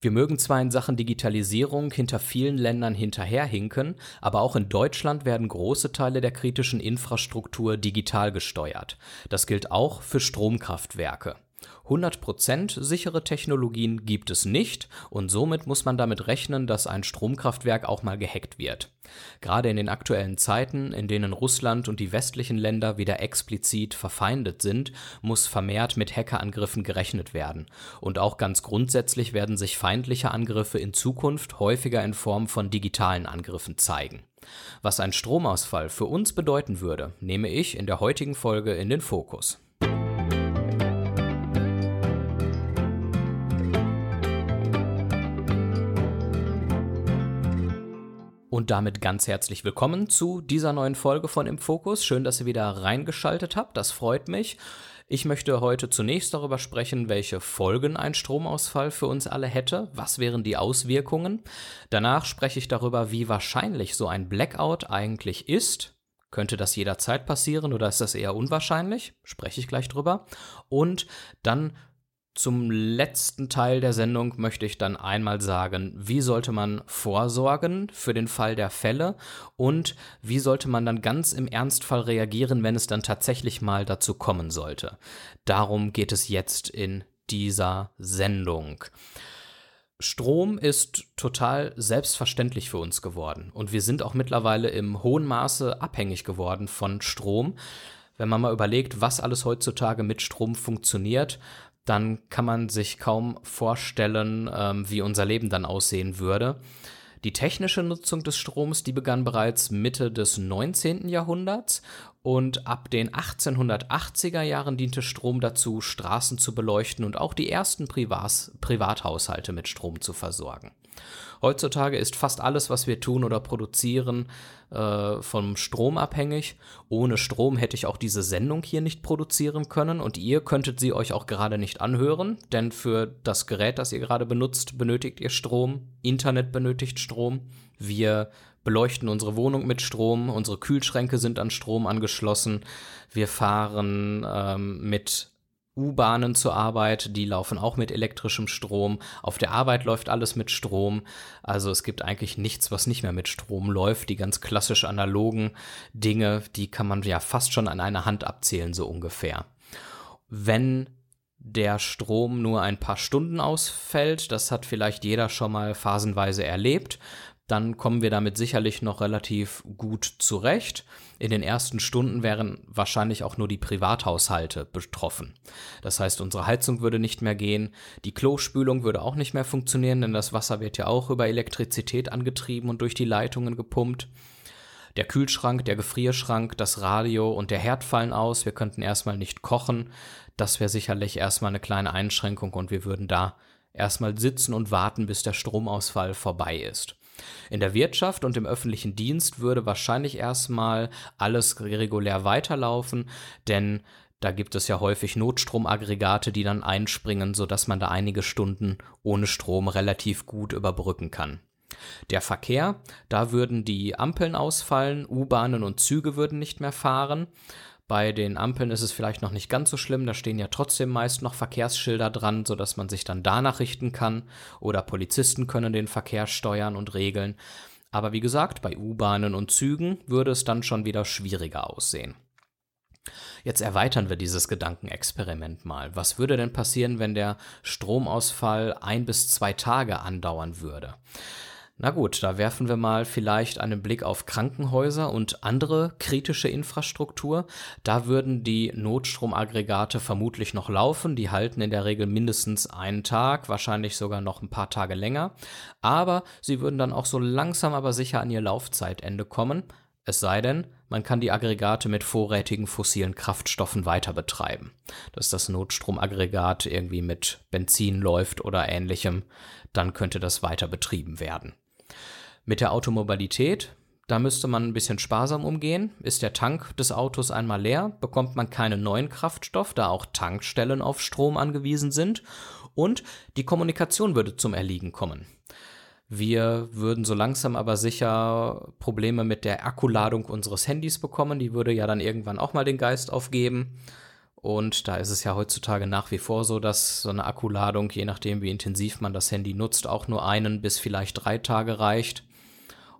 Wir mögen zwar in Sachen Digitalisierung hinter vielen Ländern hinterherhinken, aber auch in Deutschland werden große Teile der kritischen Infrastruktur digital gesteuert. Das gilt auch für Stromkraftwerke. 100% sichere Technologien gibt es nicht und somit muss man damit rechnen, dass ein Stromkraftwerk auch mal gehackt wird. Gerade in den aktuellen Zeiten, in denen Russland und die westlichen Länder wieder explizit verfeindet sind, muss vermehrt mit Hackerangriffen gerechnet werden. Und auch ganz grundsätzlich werden sich feindliche Angriffe in Zukunft häufiger in Form von digitalen Angriffen zeigen. Was ein Stromausfall für uns bedeuten würde, nehme ich in der heutigen Folge in den Fokus. Und damit ganz herzlich willkommen zu dieser neuen Folge von Im Fokus. Schön, dass ihr wieder reingeschaltet habt. Das freut mich. Ich möchte heute zunächst darüber sprechen, welche Folgen ein Stromausfall für uns alle hätte. Was wären die Auswirkungen? Danach spreche ich darüber, wie wahrscheinlich so ein Blackout eigentlich ist. Könnte das jederzeit passieren oder ist das eher unwahrscheinlich? Spreche ich gleich drüber. Und dann zum letzten Teil der Sendung möchte ich dann einmal sagen, wie sollte man vorsorgen für den Fall der Fälle und wie sollte man dann ganz im Ernstfall reagieren, wenn es dann tatsächlich mal dazu kommen sollte. Darum geht es jetzt in dieser Sendung. Strom ist total selbstverständlich für uns geworden und wir sind auch mittlerweile im hohen Maße abhängig geworden von Strom. Wenn man mal überlegt, was alles heutzutage mit Strom funktioniert, dann kann man sich kaum vorstellen, ähm, wie unser Leben dann aussehen würde. Die technische Nutzung des Stroms, die begann bereits Mitte des 19. Jahrhunderts und ab den 1880er Jahren diente Strom dazu, Straßen zu beleuchten und auch die ersten Privat Privathaushalte mit Strom zu versorgen. Heutzutage ist fast alles, was wir tun oder produzieren, äh, vom Strom abhängig. Ohne Strom hätte ich auch diese Sendung hier nicht produzieren können und ihr könntet sie euch auch gerade nicht anhören, denn für das Gerät, das ihr gerade benutzt, benötigt ihr Strom. Internet benötigt Strom. Wir beleuchten unsere Wohnung mit Strom, unsere Kühlschränke sind an Strom angeschlossen, wir fahren ähm, mit U-Bahnen zur Arbeit, die laufen auch mit elektrischem Strom. Auf der Arbeit läuft alles mit Strom. Also es gibt eigentlich nichts, was nicht mehr mit Strom läuft. Die ganz klassisch analogen Dinge, die kann man ja fast schon an einer Hand abzählen, so ungefähr. Wenn der Strom nur ein paar Stunden ausfällt, das hat vielleicht jeder schon mal phasenweise erlebt, dann kommen wir damit sicherlich noch relativ gut zurecht. In den ersten Stunden wären wahrscheinlich auch nur die Privathaushalte betroffen. Das heißt, unsere Heizung würde nicht mehr gehen, die Klospülung würde auch nicht mehr funktionieren, denn das Wasser wird ja auch über Elektrizität angetrieben und durch die Leitungen gepumpt. Der Kühlschrank, der Gefrierschrank, das Radio und der Herd fallen aus. Wir könnten erstmal nicht kochen. Das wäre sicherlich erstmal eine kleine Einschränkung und wir würden da erstmal sitzen und warten, bis der Stromausfall vorbei ist. In der Wirtschaft und im öffentlichen Dienst würde wahrscheinlich erstmal alles regulär weiterlaufen, denn da gibt es ja häufig Notstromaggregate, die dann einspringen, sodass man da einige Stunden ohne Strom relativ gut überbrücken kann. Der Verkehr, da würden die Ampeln ausfallen, U-Bahnen und Züge würden nicht mehr fahren. Bei den Ampeln ist es vielleicht noch nicht ganz so schlimm, da stehen ja trotzdem meist noch Verkehrsschilder dran, sodass man sich dann danach richten kann oder Polizisten können den Verkehr steuern und regeln. Aber wie gesagt, bei U-Bahnen und Zügen würde es dann schon wieder schwieriger aussehen. Jetzt erweitern wir dieses Gedankenexperiment mal. Was würde denn passieren, wenn der Stromausfall ein bis zwei Tage andauern würde? Na gut, da werfen wir mal vielleicht einen Blick auf Krankenhäuser und andere kritische Infrastruktur. Da würden die Notstromaggregate vermutlich noch laufen. Die halten in der Regel mindestens einen Tag, wahrscheinlich sogar noch ein paar Tage länger. Aber sie würden dann auch so langsam aber sicher an ihr Laufzeitende kommen. Es sei denn, man kann die Aggregate mit vorrätigen fossilen Kraftstoffen weiter betreiben. Dass das Notstromaggregat irgendwie mit Benzin läuft oder ähnlichem, dann könnte das weiter betrieben werden. Mit der Automobilität, da müsste man ein bisschen sparsam umgehen. Ist der Tank des Autos einmal leer, bekommt man keinen neuen Kraftstoff, da auch Tankstellen auf Strom angewiesen sind. Und die Kommunikation würde zum Erliegen kommen. Wir würden so langsam aber sicher Probleme mit der Akkuladung unseres Handys bekommen. Die würde ja dann irgendwann auch mal den Geist aufgeben. Und da ist es ja heutzutage nach wie vor so, dass so eine Akkuladung, je nachdem wie intensiv man das Handy nutzt, auch nur einen bis vielleicht drei Tage reicht.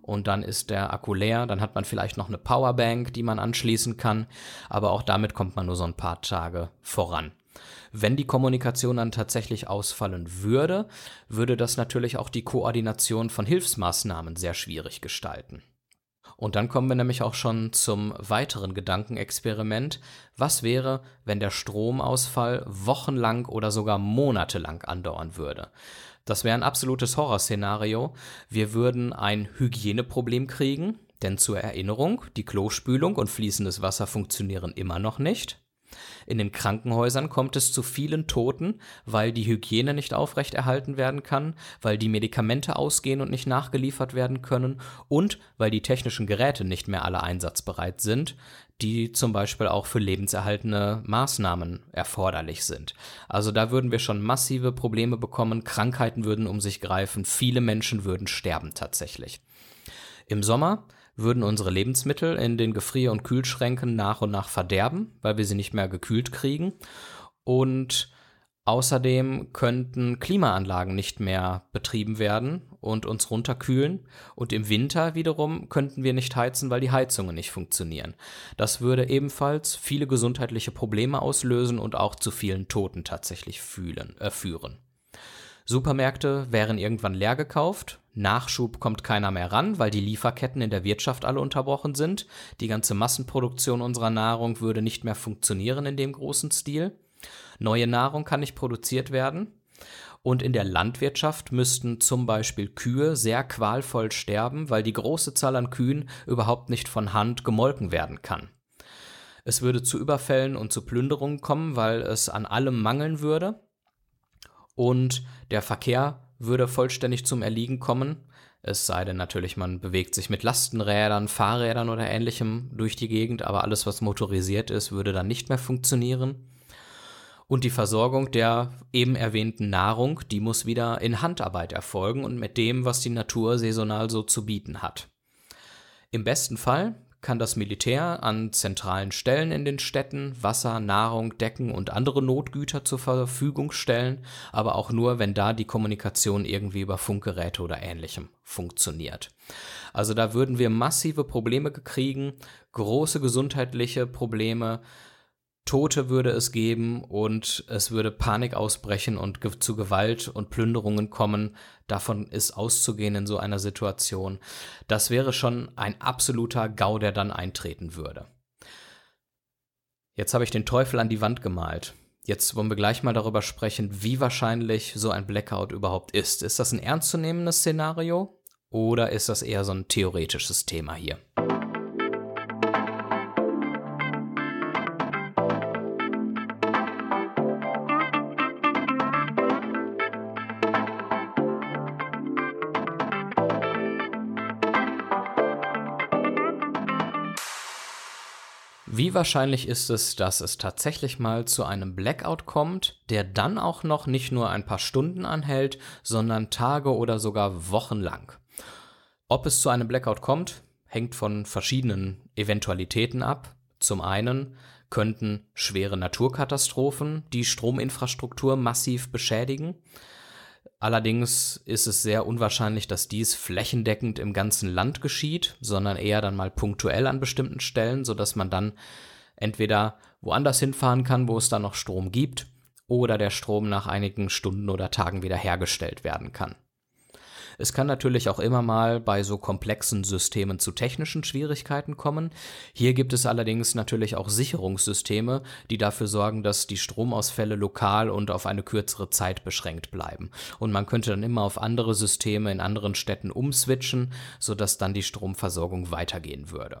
Und dann ist der Akku leer. Dann hat man vielleicht noch eine Powerbank, die man anschließen kann. Aber auch damit kommt man nur so ein paar Tage voran. Wenn die Kommunikation dann tatsächlich ausfallen würde, würde das natürlich auch die Koordination von Hilfsmaßnahmen sehr schwierig gestalten. Und dann kommen wir nämlich auch schon zum weiteren Gedankenexperiment. Was wäre, wenn der Stromausfall wochenlang oder sogar monatelang andauern würde? Das wäre ein absolutes Horrorszenario. Wir würden ein Hygieneproblem kriegen, denn zur Erinnerung, die Klospülung und fließendes Wasser funktionieren immer noch nicht. In den Krankenhäusern kommt es zu vielen Toten, weil die Hygiene nicht aufrechterhalten werden kann, weil die Medikamente ausgehen und nicht nachgeliefert werden können und weil die technischen Geräte nicht mehr alle einsatzbereit sind, die zum Beispiel auch für lebenserhaltende Maßnahmen erforderlich sind. Also da würden wir schon massive Probleme bekommen, Krankheiten würden um sich greifen, viele Menschen würden sterben tatsächlich. Im Sommer würden unsere Lebensmittel in den Gefrier- und Kühlschränken nach und nach verderben, weil wir sie nicht mehr gekühlt kriegen. Und außerdem könnten Klimaanlagen nicht mehr betrieben werden und uns runterkühlen. Und im Winter wiederum könnten wir nicht heizen, weil die Heizungen nicht funktionieren. Das würde ebenfalls viele gesundheitliche Probleme auslösen und auch zu vielen Toten tatsächlich fühlen, äh, führen. Supermärkte wären irgendwann leer gekauft, Nachschub kommt keiner mehr ran, weil die Lieferketten in der Wirtschaft alle unterbrochen sind. Die ganze Massenproduktion unserer Nahrung würde nicht mehr funktionieren in dem großen Stil. Neue Nahrung kann nicht produziert werden. Und in der Landwirtschaft müssten zum Beispiel Kühe sehr qualvoll sterben, weil die große Zahl an Kühen überhaupt nicht von Hand gemolken werden kann. Es würde zu Überfällen und zu Plünderungen kommen, weil es an allem mangeln würde und der Verkehr würde vollständig zum Erliegen kommen. Es sei denn natürlich, man bewegt sich mit Lastenrädern, Fahrrädern oder ähnlichem durch die Gegend, aber alles, was motorisiert ist, würde dann nicht mehr funktionieren. Und die Versorgung der eben erwähnten Nahrung, die muss wieder in Handarbeit erfolgen und mit dem, was die Natur saisonal so zu bieten hat. Im besten Fall kann das Militär an zentralen Stellen in den Städten Wasser, Nahrung, Decken und andere Notgüter zur Verfügung stellen, aber auch nur, wenn da die Kommunikation irgendwie über Funkgeräte oder ähnlichem funktioniert. Also da würden wir massive Probleme kriegen, große gesundheitliche Probleme, Tote würde es geben und es würde Panik ausbrechen und zu Gewalt und Plünderungen kommen. Davon ist auszugehen in so einer Situation. Das wäre schon ein absoluter GAU, der dann eintreten würde. Jetzt habe ich den Teufel an die Wand gemalt. Jetzt wollen wir gleich mal darüber sprechen, wie wahrscheinlich so ein Blackout überhaupt ist. Ist das ein ernstzunehmendes Szenario oder ist das eher so ein theoretisches Thema hier? Wie wahrscheinlich ist es, dass es tatsächlich mal zu einem Blackout kommt, der dann auch noch nicht nur ein paar Stunden anhält, sondern Tage oder sogar Wochen lang? Ob es zu einem Blackout kommt, hängt von verschiedenen Eventualitäten ab. Zum einen könnten schwere Naturkatastrophen die Strominfrastruktur massiv beschädigen. Allerdings ist es sehr unwahrscheinlich, dass dies flächendeckend im ganzen Land geschieht, sondern eher dann mal punktuell an bestimmten Stellen, sodass man dann entweder woanders hinfahren kann, wo es dann noch Strom gibt, oder der Strom nach einigen Stunden oder Tagen wieder hergestellt werden kann. Es kann natürlich auch immer mal bei so komplexen Systemen zu technischen Schwierigkeiten kommen. Hier gibt es allerdings natürlich auch Sicherungssysteme, die dafür sorgen, dass die Stromausfälle lokal und auf eine kürzere Zeit beschränkt bleiben. Und man könnte dann immer auf andere Systeme in anderen Städten umswitchen, sodass dann die Stromversorgung weitergehen würde.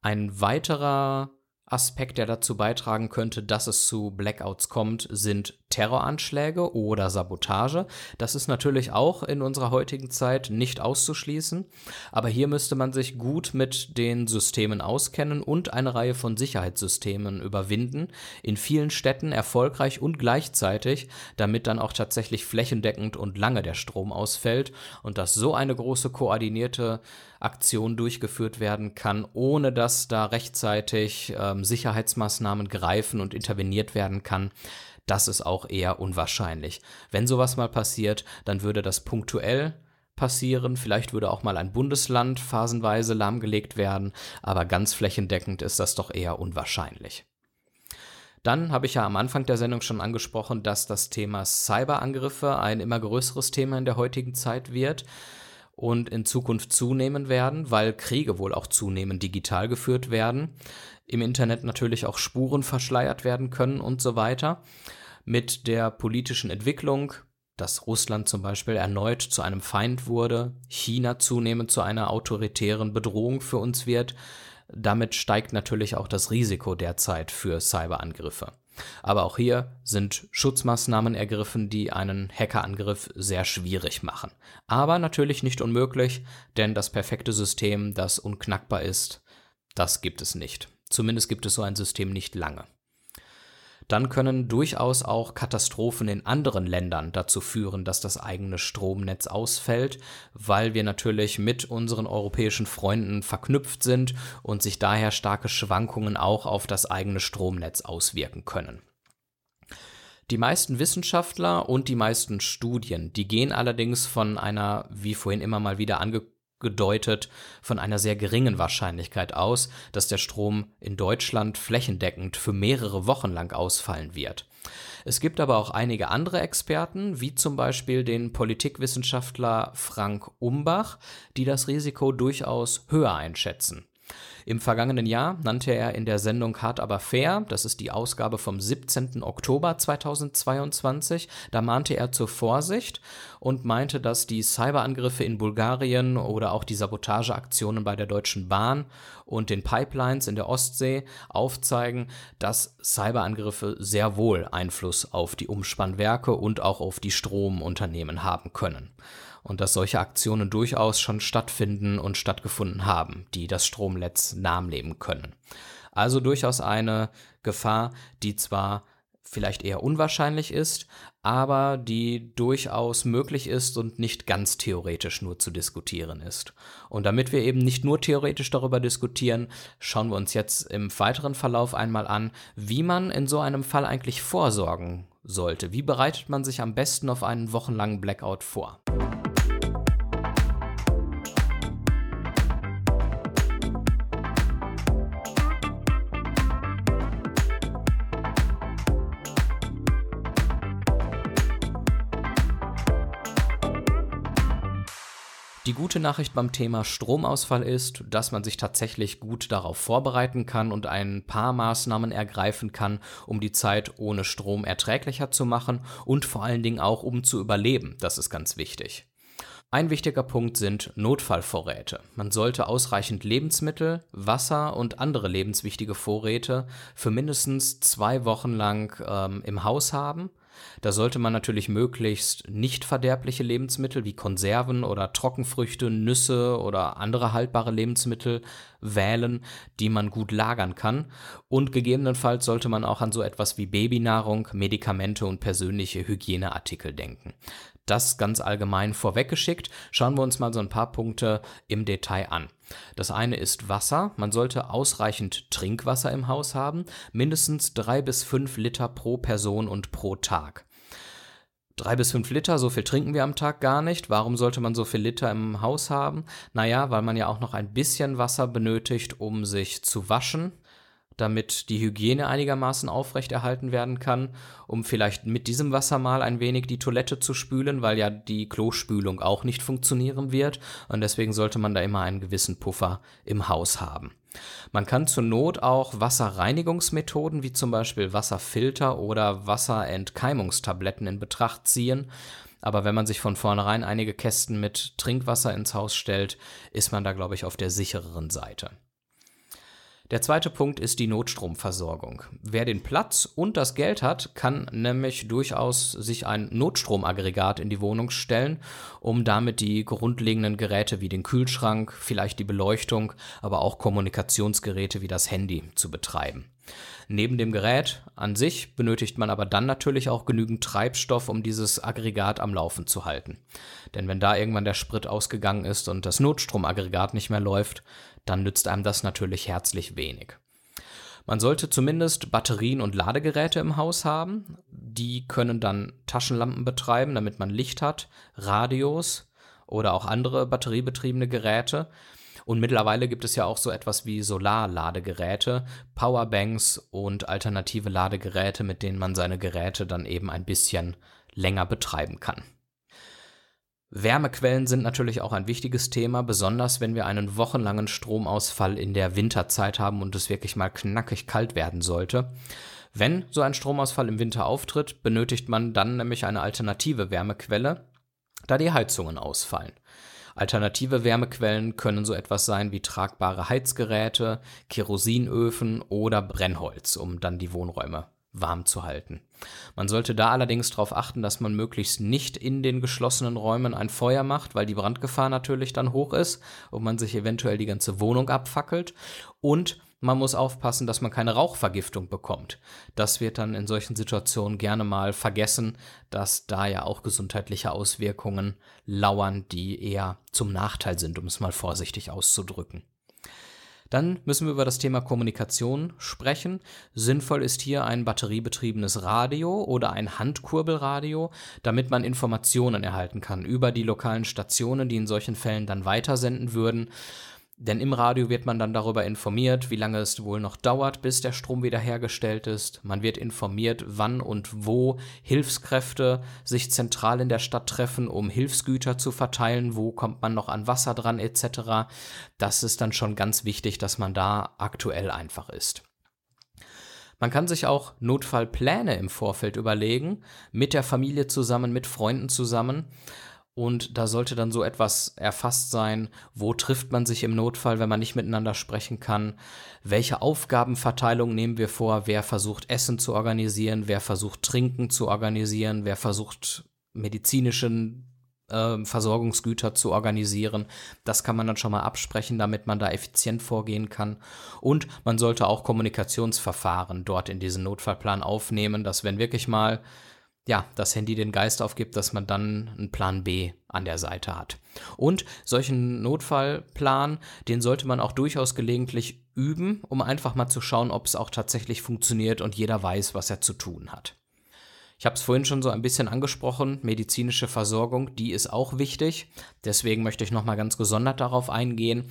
Ein weiterer Aspekt, der dazu beitragen könnte, dass es zu Blackouts kommt, sind Terroranschläge oder Sabotage. Das ist natürlich auch in unserer heutigen Zeit nicht auszuschließen, aber hier müsste man sich gut mit den Systemen auskennen und eine Reihe von Sicherheitssystemen überwinden, in vielen Städten erfolgreich und gleichzeitig, damit dann auch tatsächlich flächendeckend und lange der Strom ausfällt und dass so eine große koordinierte Aktion durchgeführt werden kann, ohne dass da rechtzeitig ähm, Sicherheitsmaßnahmen greifen und interveniert werden kann. Das ist auch eher unwahrscheinlich. Wenn sowas mal passiert, dann würde das punktuell passieren. Vielleicht würde auch mal ein Bundesland phasenweise lahmgelegt werden, aber ganz flächendeckend ist das doch eher unwahrscheinlich. Dann habe ich ja am Anfang der Sendung schon angesprochen, dass das Thema Cyberangriffe ein immer größeres Thema in der heutigen Zeit wird und in Zukunft zunehmen werden, weil Kriege wohl auch zunehmend digital geführt werden, im Internet natürlich auch Spuren verschleiert werden können und so weiter. Mit der politischen Entwicklung, dass Russland zum Beispiel erneut zu einem Feind wurde, China zunehmend zu einer autoritären Bedrohung für uns wird, damit steigt natürlich auch das Risiko derzeit für Cyberangriffe. Aber auch hier sind Schutzmaßnahmen ergriffen, die einen Hackerangriff sehr schwierig machen. Aber natürlich nicht unmöglich, denn das perfekte System, das unknackbar ist, das gibt es nicht. Zumindest gibt es so ein System nicht lange dann können durchaus auch Katastrophen in anderen Ländern dazu führen, dass das eigene Stromnetz ausfällt, weil wir natürlich mit unseren europäischen Freunden verknüpft sind und sich daher starke Schwankungen auch auf das eigene Stromnetz auswirken können. Die meisten Wissenschaftler und die meisten Studien, die gehen allerdings von einer, wie vorhin immer mal wieder angekündigt, gedeutet von einer sehr geringen Wahrscheinlichkeit aus, dass der Strom in Deutschland flächendeckend für mehrere Wochen lang ausfallen wird. Es gibt aber auch einige andere Experten, wie zum Beispiel den Politikwissenschaftler Frank Umbach, die das Risiko durchaus höher einschätzen. Im vergangenen Jahr nannte er in der Sendung Hart aber fair, das ist die Ausgabe vom 17. Oktober 2022, da mahnte er zur Vorsicht und meinte, dass die Cyberangriffe in Bulgarien oder auch die Sabotageaktionen bei der Deutschen Bahn und den Pipelines in der Ostsee aufzeigen, dass Cyberangriffe sehr wohl Einfluss auf die Umspannwerke und auch auf die Stromunternehmen haben können und dass solche Aktionen durchaus schon stattfinden und stattgefunden haben, die das Stromnetz lahmleben können. Also durchaus eine Gefahr, die zwar vielleicht eher unwahrscheinlich ist, aber die durchaus möglich ist und nicht ganz theoretisch nur zu diskutieren ist. Und damit wir eben nicht nur theoretisch darüber diskutieren, schauen wir uns jetzt im weiteren Verlauf einmal an, wie man in so einem Fall eigentlich vorsorgen sollte. Wie bereitet man sich am besten auf einen wochenlangen Blackout vor? Die gute Nachricht beim Thema Stromausfall ist, dass man sich tatsächlich gut darauf vorbereiten kann und ein paar Maßnahmen ergreifen kann, um die Zeit ohne Strom erträglicher zu machen und vor allen Dingen auch um zu überleben. Das ist ganz wichtig. Ein wichtiger Punkt sind Notfallvorräte. Man sollte ausreichend Lebensmittel, Wasser und andere lebenswichtige Vorräte für mindestens zwei Wochen lang ähm, im Haus haben da sollte man natürlich möglichst nicht verderbliche Lebensmittel wie Konserven oder Trockenfrüchte, Nüsse oder andere haltbare Lebensmittel wählen, die man gut lagern kann. Und gegebenenfalls sollte man auch an so etwas wie Babynahrung, Medikamente und persönliche Hygieneartikel denken. Das ganz allgemein vorweggeschickt. Schauen wir uns mal so ein paar Punkte im Detail an. Das eine ist Wasser. Man sollte ausreichend Trinkwasser im Haus haben, mindestens drei bis fünf Liter pro Person und pro Tag. Drei bis fünf Liter, so viel trinken wir am Tag gar nicht. Warum sollte man so viel Liter im Haus haben? Naja, weil man ja auch noch ein bisschen Wasser benötigt, um sich zu waschen damit die Hygiene einigermaßen aufrechterhalten werden kann, um vielleicht mit diesem Wasser mal ein wenig die Toilette zu spülen, weil ja die Klospülung auch nicht funktionieren wird und deswegen sollte man da immer einen gewissen Puffer im Haus haben. Man kann zur Not auch Wasserreinigungsmethoden wie zum Beispiel Wasserfilter oder Wasserentkeimungstabletten in Betracht ziehen. Aber wenn man sich von vornherein einige Kästen mit Trinkwasser ins Haus stellt, ist man da, glaube ich, auf der sichereren Seite. Der zweite Punkt ist die Notstromversorgung. Wer den Platz und das Geld hat, kann nämlich durchaus sich ein Notstromaggregat in die Wohnung stellen, um damit die grundlegenden Geräte wie den Kühlschrank, vielleicht die Beleuchtung, aber auch Kommunikationsgeräte wie das Handy zu betreiben. Neben dem Gerät an sich benötigt man aber dann natürlich auch genügend Treibstoff, um dieses Aggregat am Laufen zu halten. Denn wenn da irgendwann der Sprit ausgegangen ist und das Notstromaggregat nicht mehr läuft, dann nützt einem das natürlich herzlich wenig. Man sollte zumindest Batterien und Ladegeräte im Haus haben. Die können dann Taschenlampen betreiben, damit man Licht hat, Radios oder auch andere batteriebetriebene Geräte. Und mittlerweile gibt es ja auch so etwas wie Solarladegeräte, Powerbanks und alternative Ladegeräte, mit denen man seine Geräte dann eben ein bisschen länger betreiben kann. Wärmequellen sind natürlich auch ein wichtiges Thema, besonders wenn wir einen wochenlangen Stromausfall in der Winterzeit haben und es wirklich mal knackig kalt werden sollte. Wenn so ein Stromausfall im Winter auftritt, benötigt man dann nämlich eine alternative Wärmequelle, da die Heizungen ausfallen. Alternative Wärmequellen können so etwas sein wie tragbare Heizgeräte, Kerosinöfen oder Brennholz, um dann die Wohnräume warm zu halten. Man sollte da allerdings darauf achten, dass man möglichst nicht in den geschlossenen Räumen ein Feuer macht, weil die Brandgefahr natürlich dann hoch ist und man sich eventuell die ganze Wohnung abfackelt. Und man muss aufpassen, dass man keine Rauchvergiftung bekommt. Das wird dann in solchen Situationen gerne mal vergessen, dass da ja auch gesundheitliche Auswirkungen lauern, die eher zum Nachteil sind, um es mal vorsichtig auszudrücken. Dann müssen wir über das Thema Kommunikation sprechen. Sinnvoll ist hier ein batteriebetriebenes Radio oder ein Handkurbelradio, damit man Informationen erhalten kann über die lokalen Stationen, die in solchen Fällen dann weitersenden würden. Denn im Radio wird man dann darüber informiert, wie lange es wohl noch dauert, bis der Strom wiederhergestellt ist. Man wird informiert, wann und wo Hilfskräfte sich zentral in der Stadt treffen, um Hilfsgüter zu verteilen, wo kommt man noch an Wasser dran etc. Das ist dann schon ganz wichtig, dass man da aktuell einfach ist. Man kann sich auch Notfallpläne im Vorfeld überlegen, mit der Familie zusammen, mit Freunden zusammen. Und da sollte dann so etwas erfasst sein, wo trifft man sich im Notfall, wenn man nicht miteinander sprechen kann, welche Aufgabenverteilung nehmen wir vor, wer versucht Essen zu organisieren, wer versucht Trinken zu organisieren, wer versucht medizinische äh, Versorgungsgüter zu organisieren. Das kann man dann schon mal absprechen, damit man da effizient vorgehen kann. Und man sollte auch Kommunikationsverfahren dort in diesen Notfallplan aufnehmen, dass wenn wirklich mal ja, das Handy den Geist aufgibt, dass man dann einen Plan B an der Seite hat. Und solchen Notfallplan, den sollte man auch durchaus gelegentlich üben, um einfach mal zu schauen, ob es auch tatsächlich funktioniert und jeder weiß, was er zu tun hat. Ich habe es vorhin schon so ein bisschen angesprochen, medizinische Versorgung, die ist auch wichtig. Deswegen möchte ich nochmal ganz gesondert darauf eingehen.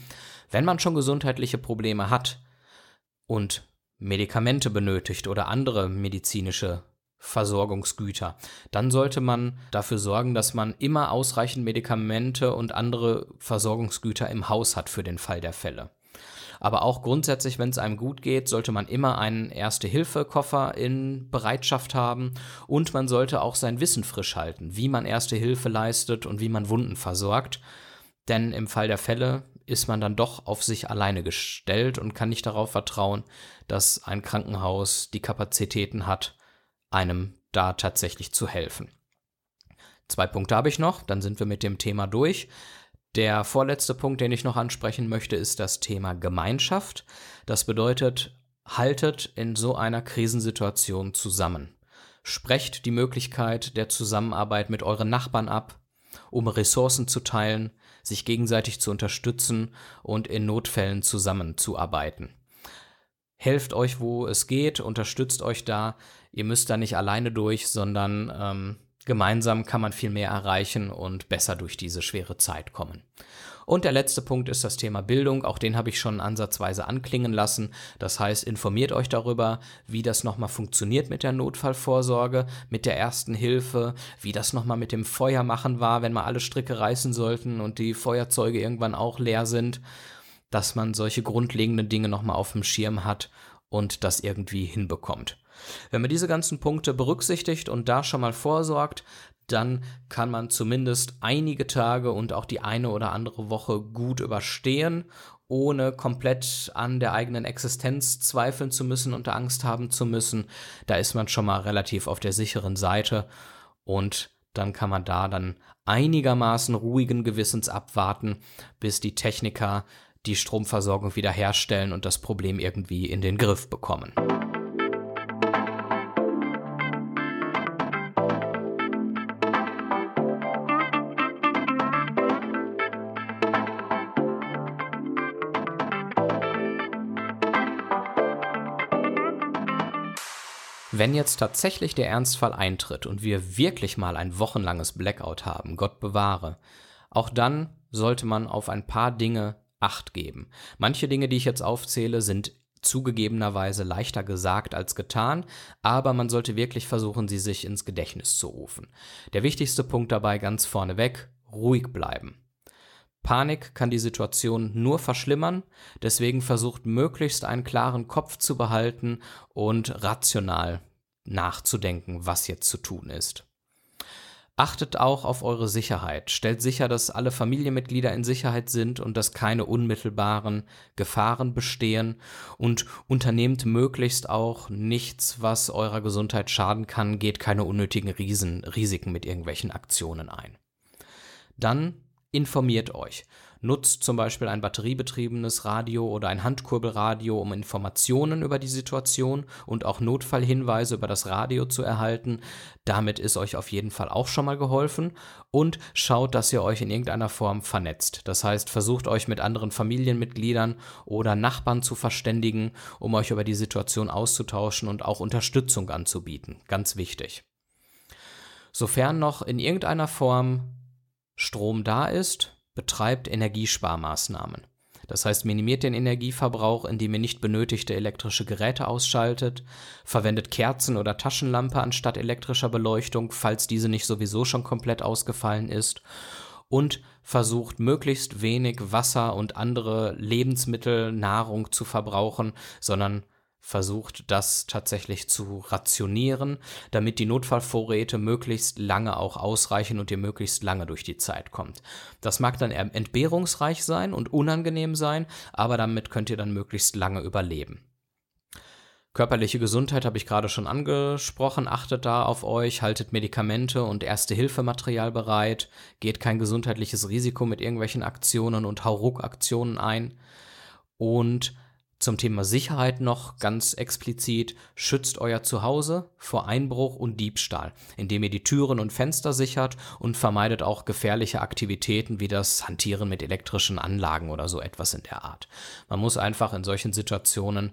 Wenn man schon gesundheitliche Probleme hat und Medikamente benötigt oder andere medizinische Versorgungsgüter. Dann sollte man dafür sorgen, dass man immer ausreichend Medikamente und andere Versorgungsgüter im Haus hat für den Fall der Fälle. Aber auch grundsätzlich, wenn es einem gut geht, sollte man immer einen Erste-Hilfe-Koffer in Bereitschaft haben und man sollte auch sein Wissen frisch halten, wie man Erste Hilfe leistet und wie man Wunden versorgt. Denn im Fall der Fälle ist man dann doch auf sich alleine gestellt und kann nicht darauf vertrauen, dass ein Krankenhaus die Kapazitäten hat, einem da tatsächlich zu helfen. Zwei Punkte habe ich noch, dann sind wir mit dem Thema durch. Der vorletzte Punkt, den ich noch ansprechen möchte, ist das Thema Gemeinschaft. Das bedeutet, haltet in so einer Krisensituation zusammen. Sprecht die Möglichkeit der Zusammenarbeit mit euren Nachbarn ab, um Ressourcen zu teilen, sich gegenseitig zu unterstützen und in Notfällen zusammenzuarbeiten. Helft euch, wo es geht, unterstützt euch da. Ihr müsst da nicht alleine durch, sondern ähm, gemeinsam kann man viel mehr erreichen und besser durch diese schwere Zeit kommen. Und der letzte Punkt ist das Thema Bildung. Auch den habe ich schon ansatzweise anklingen lassen. Das heißt, informiert euch darüber, wie das nochmal funktioniert mit der Notfallvorsorge, mit der ersten Hilfe, wie das nochmal mit dem Feuermachen war, wenn mal alle Stricke reißen sollten und die Feuerzeuge irgendwann auch leer sind, dass man solche grundlegenden Dinge nochmal auf dem Schirm hat und das irgendwie hinbekommt. Wenn man diese ganzen Punkte berücksichtigt und da schon mal vorsorgt, dann kann man zumindest einige Tage und auch die eine oder andere Woche gut überstehen ohne komplett an der eigenen Existenz zweifeln zu müssen und Angst haben zu müssen. Da ist man schon mal relativ auf der sicheren Seite und dann kann man da dann einigermaßen ruhigen Gewissens abwarten, bis die Techniker die Stromversorgung wiederherstellen und das Problem irgendwie in den Griff bekommen. Wenn jetzt tatsächlich der Ernstfall eintritt und wir wirklich mal ein wochenlanges Blackout haben, Gott bewahre, auch dann sollte man auf ein paar Dinge Acht geben. Manche Dinge, die ich jetzt aufzähle, sind zugegebenerweise leichter gesagt als getan, aber man sollte wirklich versuchen, sie sich ins Gedächtnis zu rufen. Der wichtigste Punkt dabei ganz vorneweg, ruhig bleiben. Panik kann die Situation nur verschlimmern, deswegen versucht möglichst einen klaren Kopf zu behalten und rational nachzudenken, was jetzt zu tun ist. Achtet auch auf eure Sicherheit. Stellt sicher, dass alle Familienmitglieder in Sicherheit sind und dass keine unmittelbaren Gefahren bestehen und unternehmt möglichst auch nichts, was eurer Gesundheit schaden kann, geht keine unnötigen Riesen, Risiken mit irgendwelchen Aktionen ein. Dann informiert euch. Nutzt zum Beispiel ein batteriebetriebenes Radio oder ein Handkurbelradio, um Informationen über die Situation und auch Notfallhinweise über das Radio zu erhalten. Damit ist euch auf jeden Fall auch schon mal geholfen. Und schaut, dass ihr euch in irgendeiner Form vernetzt. Das heißt, versucht euch mit anderen Familienmitgliedern oder Nachbarn zu verständigen, um euch über die Situation auszutauschen und auch Unterstützung anzubieten. Ganz wichtig. Sofern noch in irgendeiner Form Strom da ist, betreibt Energiesparmaßnahmen. Das heißt, minimiert den Energieverbrauch, indem ihr nicht benötigte elektrische Geräte ausschaltet, verwendet Kerzen oder Taschenlampe anstatt elektrischer Beleuchtung, falls diese nicht sowieso schon komplett ausgefallen ist und versucht möglichst wenig Wasser und andere Lebensmittel, Nahrung zu verbrauchen, sondern versucht, das tatsächlich zu rationieren, damit die Notfallvorräte möglichst lange auch ausreichen und ihr möglichst lange durch die Zeit kommt. Das mag dann entbehrungsreich sein und unangenehm sein, aber damit könnt ihr dann möglichst lange überleben. Körperliche Gesundheit habe ich gerade schon angesprochen. Achtet da auf euch, haltet Medikamente und Erste-Hilfematerial bereit, geht kein gesundheitliches Risiko mit irgendwelchen Aktionen und Hauruck-Aktionen ein und zum Thema Sicherheit noch ganz explizit, schützt euer Zuhause vor Einbruch und Diebstahl, indem ihr die Türen und Fenster sichert und vermeidet auch gefährliche Aktivitäten wie das Hantieren mit elektrischen Anlagen oder so etwas in der Art. Man muss einfach in solchen Situationen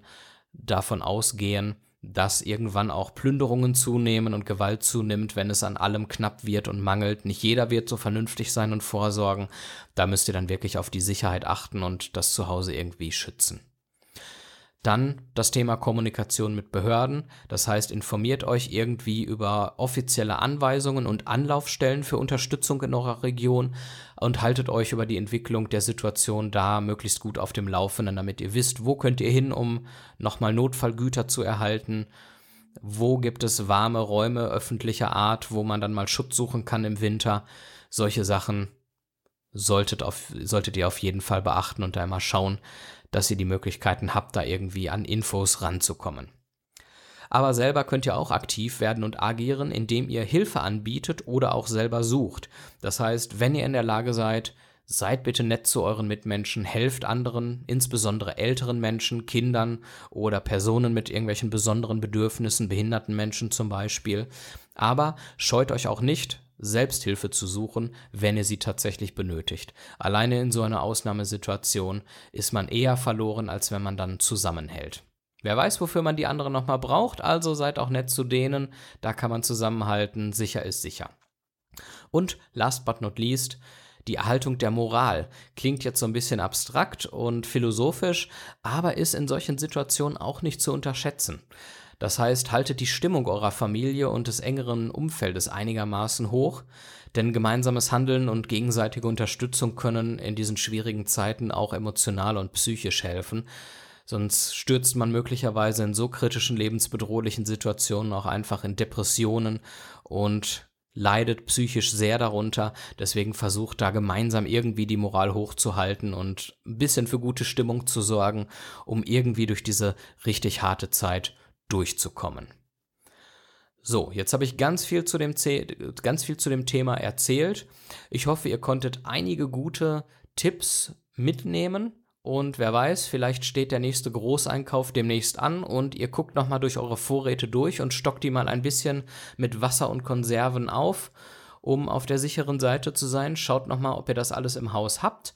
davon ausgehen, dass irgendwann auch Plünderungen zunehmen und Gewalt zunimmt, wenn es an allem knapp wird und mangelt. Nicht jeder wird so vernünftig sein und vorsorgen. Da müsst ihr dann wirklich auf die Sicherheit achten und das Zuhause irgendwie schützen. Dann das Thema Kommunikation mit Behörden, das heißt informiert euch irgendwie über offizielle Anweisungen und Anlaufstellen für Unterstützung in eurer Region und haltet euch über die Entwicklung der Situation da möglichst gut auf dem Laufenden, damit ihr wisst, wo könnt ihr hin, um nochmal Notfallgüter zu erhalten, wo gibt es warme Räume öffentlicher Art, wo man dann mal Schutz suchen kann im Winter. Solche Sachen solltet, auf, solltet ihr auf jeden Fall beachten und immer schauen, dass ihr die Möglichkeiten habt, da irgendwie an Infos ranzukommen. Aber selber könnt ihr auch aktiv werden und agieren, indem ihr Hilfe anbietet oder auch selber sucht. Das heißt, wenn ihr in der Lage seid, seid bitte nett zu euren Mitmenschen, helft anderen, insbesondere älteren Menschen, Kindern oder Personen mit irgendwelchen besonderen Bedürfnissen, behinderten Menschen zum Beispiel. Aber scheut euch auch nicht, Selbsthilfe zu suchen, wenn ihr sie tatsächlich benötigt. Alleine in so einer Ausnahmesituation ist man eher verloren, als wenn man dann zusammenhält. Wer weiß, wofür man die anderen nochmal braucht, also seid auch nett zu denen, da kann man zusammenhalten, sicher ist sicher. Und last but not least, die Erhaltung der Moral klingt jetzt so ein bisschen abstrakt und philosophisch, aber ist in solchen Situationen auch nicht zu unterschätzen. Das heißt, haltet die Stimmung eurer Familie und des engeren Umfeldes einigermaßen hoch, denn gemeinsames Handeln und gegenseitige Unterstützung können in diesen schwierigen Zeiten auch emotional und psychisch helfen. Sonst stürzt man möglicherweise in so kritischen lebensbedrohlichen Situationen auch einfach in Depressionen und leidet psychisch sehr darunter. Deswegen versucht da gemeinsam irgendwie die Moral hochzuhalten und ein bisschen für gute Stimmung zu sorgen, um irgendwie durch diese richtig harte Zeit durchzukommen. So, jetzt habe ich ganz viel, zu dem ganz viel zu dem Thema erzählt. Ich hoffe, ihr konntet einige gute Tipps mitnehmen. Und wer weiß, vielleicht steht der nächste Großeinkauf demnächst an und ihr guckt nochmal durch eure Vorräte durch und stockt die mal ein bisschen mit Wasser und Konserven auf, um auf der sicheren Seite zu sein. Schaut nochmal, ob ihr das alles im Haus habt.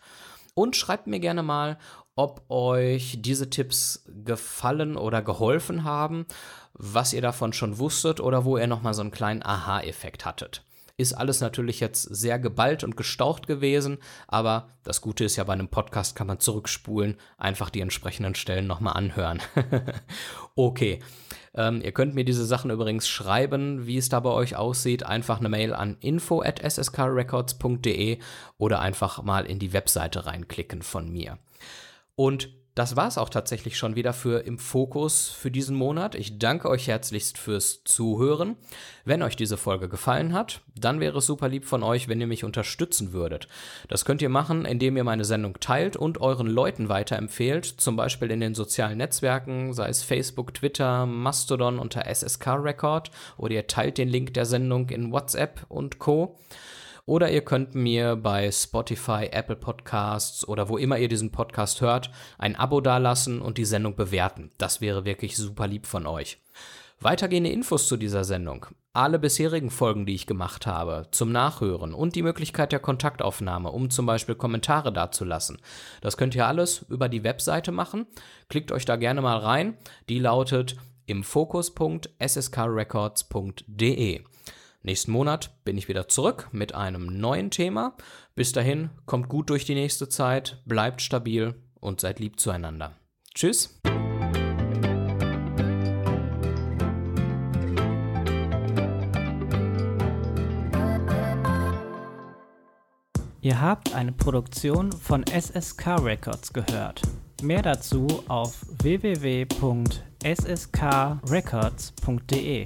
Und schreibt mir gerne mal, ob euch diese Tipps gefallen oder geholfen haben, was ihr davon schon wusstet oder wo ihr nochmal so einen kleinen Aha-Effekt hattet. Ist alles natürlich jetzt sehr geballt und gestaucht gewesen, aber das Gute ist ja, bei einem Podcast kann man zurückspulen, einfach die entsprechenden Stellen nochmal anhören. okay. Ähm, ihr könnt mir diese Sachen übrigens schreiben, wie es da bei euch aussieht. Einfach eine Mail an info at sskrecords.de oder einfach mal in die Webseite reinklicken von mir. Und das war es auch tatsächlich schon wieder für im Fokus für diesen Monat. Ich danke euch herzlichst fürs Zuhören. Wenn euch diese Folge gefallen hat, dann wäre es super lieb von euch, wenn ihr mich unterstützen würdet. Das könnt ihr machen, indem ihr meine Sendung teilt und euren Leuten weiterempfehlt, zum Beispiel in den sozialen Netzwerken, sei es Facebook, Twitter, Mastodon unter SSK Record oder ihr teilt den Link der Sendung in WhatsApp und Co. Oder ihr könnt mir bei Spotify, Apple Podcasts oder wo immer ihr diesen Podcast hört, ein Abo dalassen und die Sendung bewerten. Das wäre wirklich super lieb von euch. Weitergehende Infos zu dieser Sendung, alle bisherigen Folgen, die ich gemacht habe, zum Nachhören und die Möglichkeit der Kontaktaufnahme, um zum Beispiel Kommentare dazulassen. Das könnt ihr alles über die Webseite machen. Klickt euch da gerne mal rein. Die lautet im Fokus.sskrecords.de. Nächsten Monat bin ich wieder zurück mit einem neuen Thema. Bis dahin, kommt gut durch die nächste Zeit, bleibt stabil und seid lieb zueinander. Tschüss. Ihr habt eine Produktion von SSK Records gehört. Mehr dazu auf www.sskrecords.de.